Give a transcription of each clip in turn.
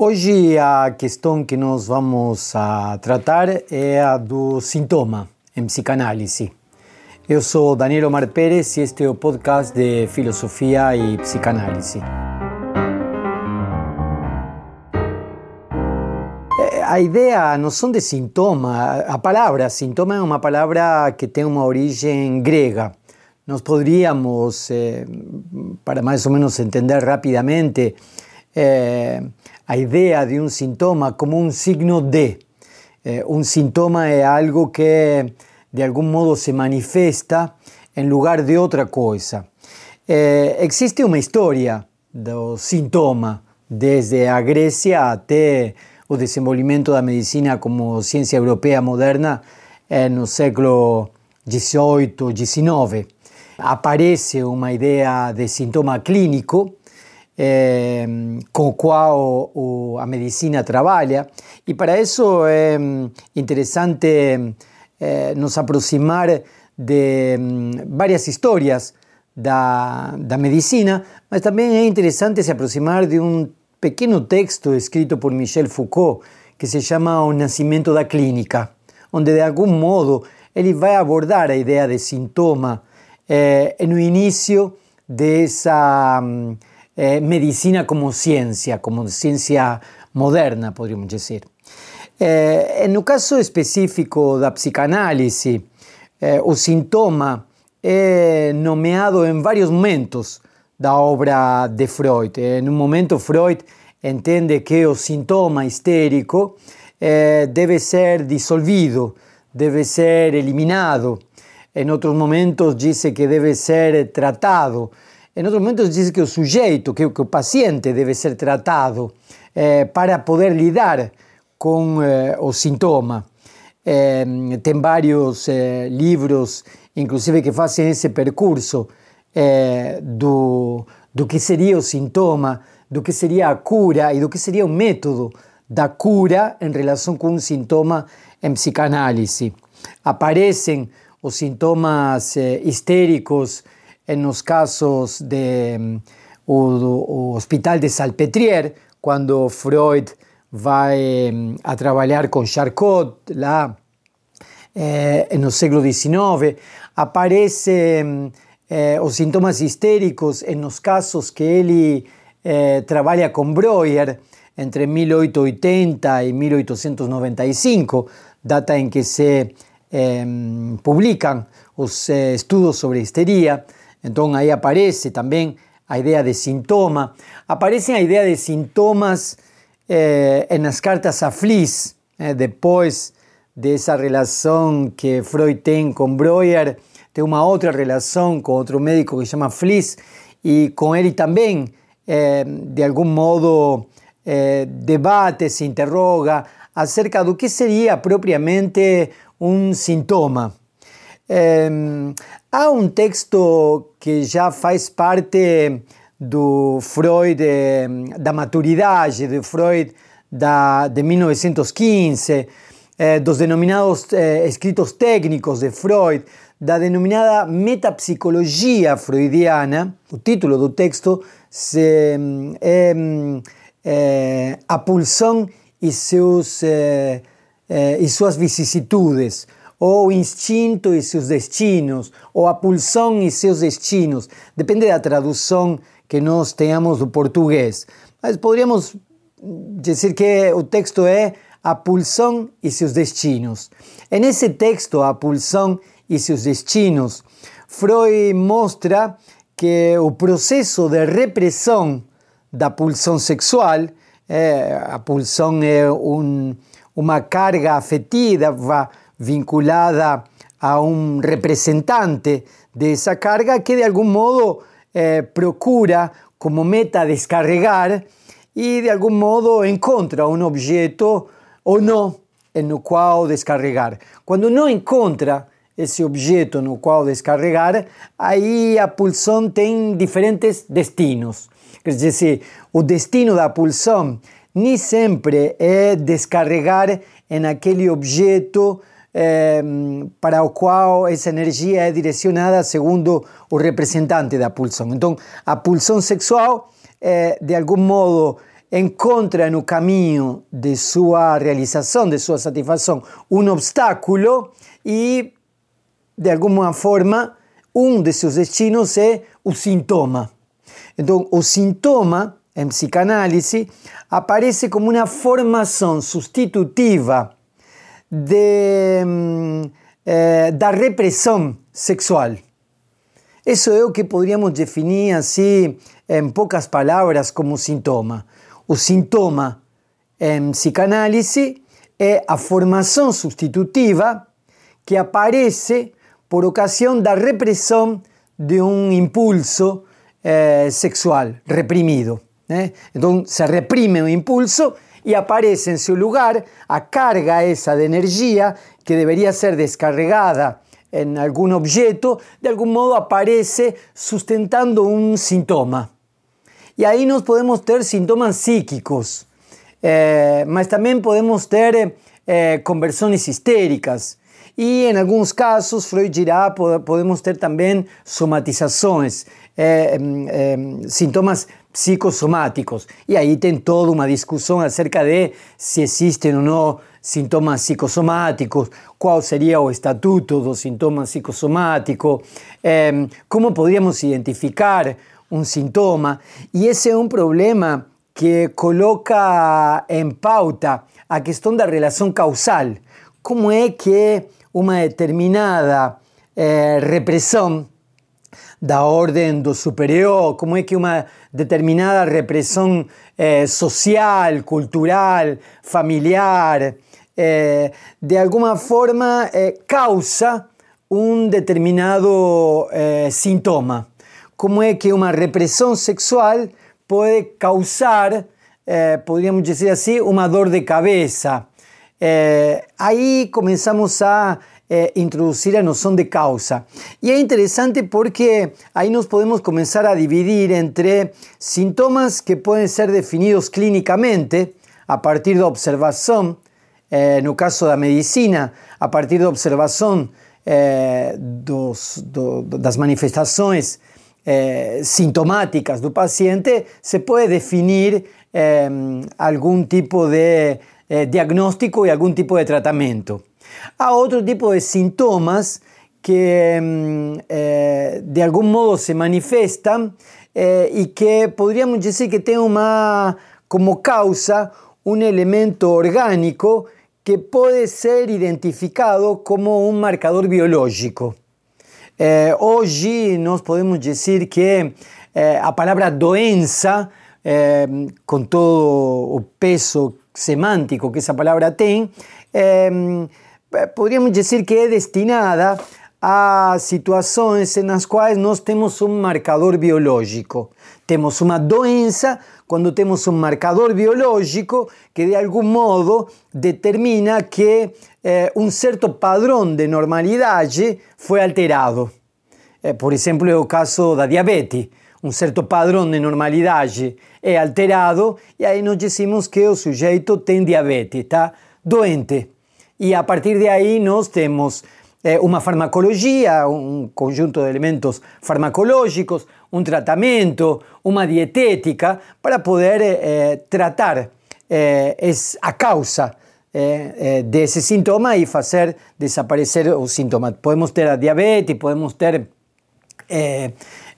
Hoje a questão que nós vamos a tratar é a do sintoma em psicanálise. Eu sou Daniel Omar Pérez e este é o podcast de Filosofia e Psicanálise. A ideia, a noção de sintoma, a palavra sintoma é uma palavra que tem uma origem grega. Nós poderíamos, eh, para mais ou menos entender rapidamente, eh, a idea de un síntoma como un signo de. Eh, un síntoma es algo que de algún modo se manifiesta en lugar de otra cosa. Eh, existe una historia do sintoma desde a Grecia até o desenvolvimento da medicina como ciencia europea moderna no século XVIII, XIX. Aparece uma ideia de sintoma clínico eh, com o qual a medicina trabalha, e para isso é interessante eh, nos aproximar de um, várias histórias da, medicina, mas também é interessante se aproximar de um pequeno texto escrito por Michel Foucault que se chama O Nascimento da Clínica, onde de algum modo ele vai abordar a ideia de sintoma eh, no início dessa eh, medicina como ciencia, como ciencia moderna, podríamos decir. Eh, en el caso específico da psicanálise, eh, o sintoma é nomeado en varios momentos da obra de Freud. En un momento Freud entende que o sintoma histérico eh, debe ser disolvido, debe ser eliminado. En otros momentos dice que debe ser tratado, em outros momentos diz que o sujeito, que, que o paciente deve ser tratado eh, para poder lidar com eh, o sintoma. Eh, tem vários eh, inclusive, que fazem esse percurso eh, do, do que seria o sintoma, do que seria a cura e do que seria o método da cura em relação com um sintoma em psicanálise. Aparecem os sintomas eh, histéricos, en los casos de o Hospital de Salpetrier, quando Freud vai a trabalhar com Charcot lá eh, no século XIX, aparecem eh, os sintomas histéricos en los casos que ele eh, trabalha com Breuer entre 1880 e 1895, data em que se eh, publican os eh, estudos sobre histeria. Entonces ahí aparece también la idea de sintoma. Aparece la idea de sintomas eh, en las cartas a Fliss, eh, después de esa relación que Freud tiene con Breuer, tiene una otra relación con otro médico que se llama Fliss, y con él también, eh, de algún modo, debate, se interroga acerca de qué sería propiamente un síntoma. Um, há um texto que já faz parte do Freud da maturidade, do Freud da, de 1915, eh, dos denominados eh, escritos técnicos de Freud, da denominada metapsicologia freudiana. O título do texto se, é eh, A pulsão e, seus, e suas o instinto e seus destinos, ou a pulsão e seus destinos. Depende da tradução que nós tenhamos do português. Mas poderíamos dizer que o texto é a pulsão e seus destinos. E nesse texto, a pulsão e seus destinos, Freud mostra que o processo de repressão da pulsão sexual, é, a pulsão é um, uma carga afetiva vinculada a un representante de esa carga que de algún modo eh, procura como meta descarregar y de algún modo encuentra un objeto o no en el cual descarregar. Cuando no encuentra ese objeto en el cual descarregar, ahí a pulsón tiene diferentes destinos. Es decir, el destino de la pulsón ni siempre es descarregar en aquel objeto para o qual essa energia é direcionada segundo o representante da pulsão. Então, a pulsão sexual, de algum modo, encontra no caminho de sua realização, de sua satisfação, um obstáculo e, de alguma forma, um de seus destinos é o sintoma. Então, o sintoma, em psicanálise, aparece como uma formação substitutiva de, eh, da repressão sexual. Isso é o que poderíamos definir assim, em poucas palavras, como sintoma. O sintoma em psicanálise é a formação substitutiva que aparece por ocasião da repressão de um impulso eh, sexual reprimido. Né? Então se reprime o impulso e aparece em seu lugar a carga essa de energia que deveria ser descarregada em algum objeto, de algum modo aparece sustentando um sintoma. E aí nós podemos ter sintomas psíquicos, eh, mas também podemos ter eh, conversões histéricas. E em alguns casos, Freud dirá, podemos ter também somatizações, eh, sintomas psicosomáticos. E aí tem toda uma discussão acerca de se existem ou não sintomas psicosomáticos, qual seria o estatuto do sintoma psicossomático, como poderíamos identificar um sintoma, e esse é um problema que coloca em pauta a questão da relação causal. Como é que uma determinada eh, repressão da ordem do superior, como é que uma determinada repressão eh, social, cultural, familiar, eh, de alguma forma causa um determinado sintoma como é que uma repressão sexual pode causar, eh, podríamos dizer assim, uma dor de cabeça. Eh, aí começamos a eh, introduzir a noção de causa. E é interessante porque aí nós podemos começar a dividir entre sintomas que podem ser definidos clinicamente a partir da observação, eh, no caso da medicina, a partir da observação eh, dos, do, eh, sintomáticas do paciente, se puede definir eh, algún tipo de eh, diagnóstico y algún tipo de tratamiento. Hay otro tipo de síntomas que mm, eh, de algún modo se manifiestan eh, y que podríamos decir que tienen como causa un elemento orgánico que puede ser identificado como un marcador biológico. Eh, hoje nós podemos dizer que eh, a palavra doença, com todo o peso semântico que essa palavra tem, eh, poderíamos dizer que é destinada a situações nas quais nós temos um marcador biológico. Temos uma doença quando temos um marcador biológico que de algum modo determina que eh, um certo de normalidade foi alterado. Eh, por exemplo, é o caso da diabetes. Um certo padrão de normalidade é alterado e aí nós dizemos que o sujeito tem diabetes, está doente. E a partir de aí nós temos eh, uma farmacologia, um conjunto de elementos farmacológicos, um tratamento, uma dietética para poder eh, tratar eh, a causa eh, eh, desse sintoma e fazer desaparecer o sintoma. Podemos ter a diabetes, podemos ter eh,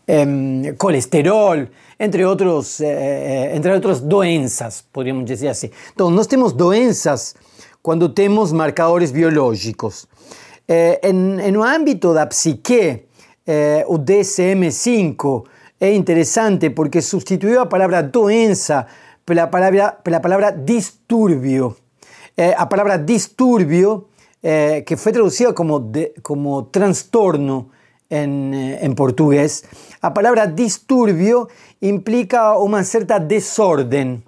em, colesterol, entre outros, entre outras doenças, podríamos dizer assim. Então, nós temos doenças quando temos marcadores biológicos. en, en, ámbito da psique, eh, o DSM-5 é interessante porque substituiu a palavra doença pela palavra, pela palavra distúrbio. Eh, a palavra distúrbio, eh, que foi traduzida como, de, como transtorno em, em português, a palavra distúrbio implica uma certa desordem.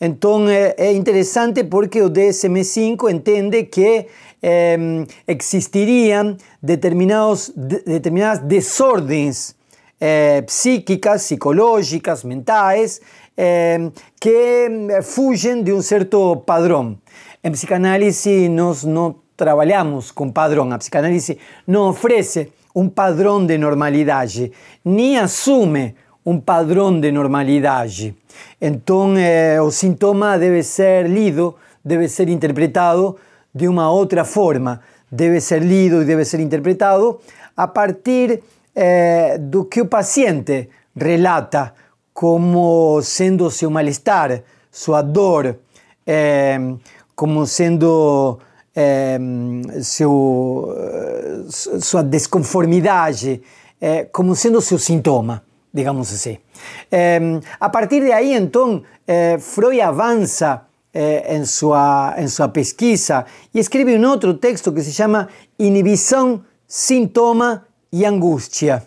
Então é, é interessante porque o DSM-5 entende que eh, existirían determinados, de, determinadas desordens eh, psíquicas, psicológicas, mentais, eh, que fugen de un certo padrón. En psicanálisis nos no trabajamos con padrón, a psicanálisis no ofrece un padrón de normalidade, ni asume um padrão de normalidade. Então, eh, o sintoma deve ser lido, deve ser interpretado de uma outra forma, deve ser lido e deve ser interpretado a partir eh, do que o paciente relata como sendo seu mal-estar, sua dor, eh, como sendo eh, seu, sua desconformidade, eh, como sendo seu sintoma, digamos assim. Eh, a partir de aí, então, eh, Freud avança em, sua, em sua pesquisa e escreve um outro texto que se chama Inibição, Sintoma e Angústia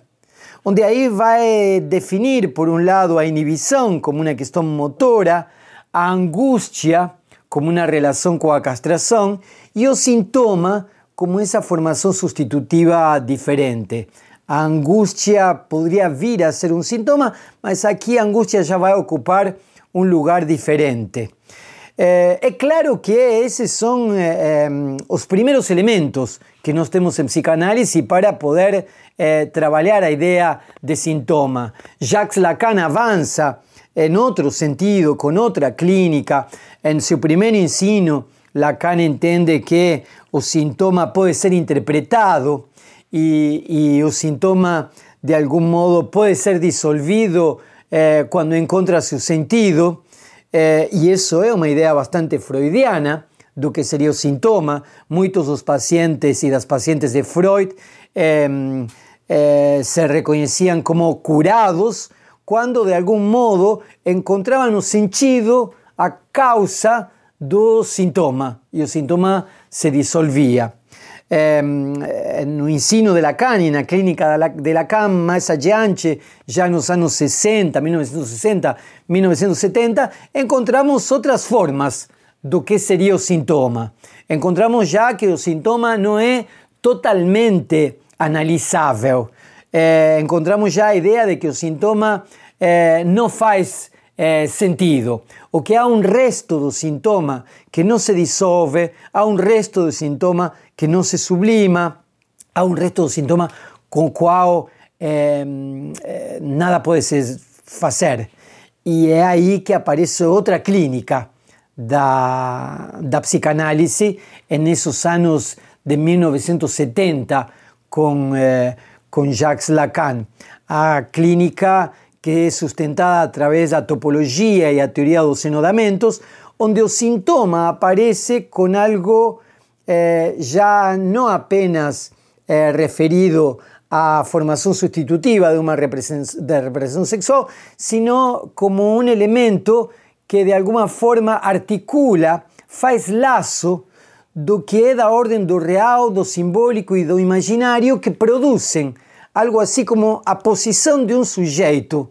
onde aí vai definir, por um lado, a inibição como uma questão motora, a angústia como uma relação com a castração e o sintoma como essa formação substitutiva diferente. A angústia poderia vir a ser um sintoma, mas aqui a angústia já vai ocupar um lugar diferente. É, é claro que esses são é, é, os primeiros elementos que nós temos em psicanálise para poder é, trabalhar a ideia de sintoma. Jacques Lacan avança em outro sentido, com outra clínica. Em seu primeiro ensino, Lacan entende que o sintoma pode ser interpretado e, e o sintoma, de algum modo, pode ser dissolvido eh, quando encontra seu sentido. Eh, e isso é uma ideia bastante freudiana do que seria o sintoma. Muitos dos pacientes e das pacientes de Freud eh, eh, se reconheciam como curados quando de algum modo encontravam o sentido, a causa do sintoma e o sintoma se dissolvia. Eh, no ensino de Lacan na clínica de Lacan mais adiante, já nos anos 60, 1960, 1970, encontramos outras formas do que seria o sintoma. Encontramos já que o sintoma não é totalmente analisável. Encontramos já a ideia de que o sintoma eh, não faz eh, sentido, o que há um resto do sintoma que não se dissolve, há um resto do sintoma que não se sublima, há um resto do sintoma com o qual nada pode se fazer. E é aí que aparece outra clínica da, da psicanálise, nesses anos de 1970, com, eh, Jacques Lacan. A clínica que é sustentada através da topologia e a teoria dos enodamentos, onde o sintoma aparece com algo eh, já não apenas eh, referido à formação substitutiva de de representação sexual, sino como um elemento que de alguma forma articula, faz laço do que é da ordem do real, do simbólico e do imaginário que produzem algo assim como a posição de um sujeito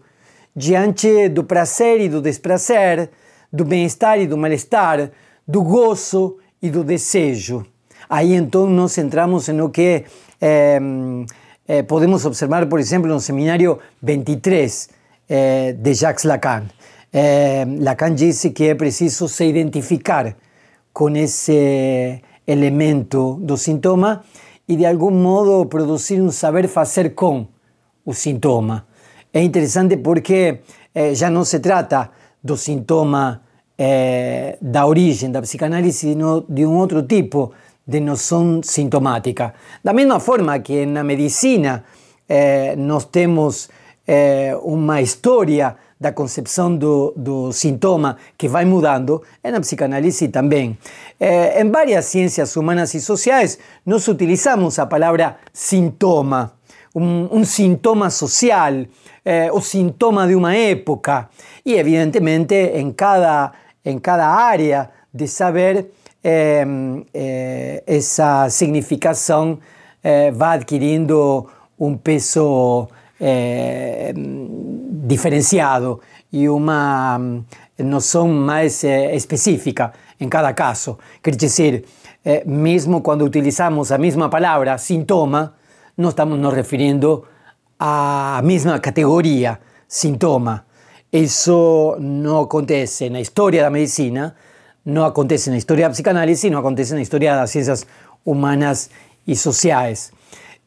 diante do prazer e do desprazer, do bem-estar e do mal-estar, do gozo e do desejo. Aí então nós entramos no que eh, eh, podemos observar, por exemplo, no seminário 23 eh, de Jacques Lacan. Lacan disse que é preciso se identificar com esse elemento do sintoma e de algum modo produzir um saber fazer com o sintoma. É interessante porque eh, já não se trata do sintoma eh, da origem da psicanálise, sino de um outro tipo de noção sintomática. Da mesma forma que na medicina eh, nós temos história da concepção do, do sintoma que vai mudando, é na psicanálise também. Eh, em várias ciências humanas e sociais, nós utilizamos a palavra sintoma, um, um sintoma social, eh, o sintoma de uma época, e evidentemente em cada, em cada área de saber eh, eh, essa significação eh, vai adquirindo um peso eh, diferenciado e uma noção mais eh, específica em cada caso. Quer dizer, eh, mesmo quando utilizamos a mesma palavra, sintoma, não estamos nos referindo à mesma categoria, sintoma. Isso não acontece na história da medicina, não acontece na história da psicanálise, não acontece na história das ciências humanas e sociais.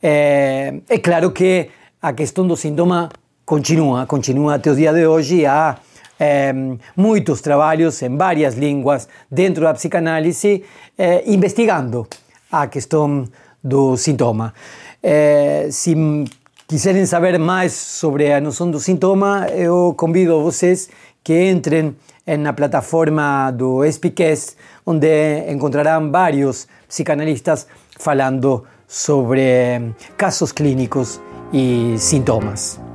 É, é claro que a questão do sintoma continua, continua até o dia de hoje. Há é, muitos trabalhos em várias línguas dentro da psicanálise é, investigando a questão do sintoma. É, se quiserem saber mais sobre a noção do sintoma, eu convido vocês que entrem na plataforma do Speakcast, onde encontrarão vários psicanalistas falando sobre casos clínicos e sintomas.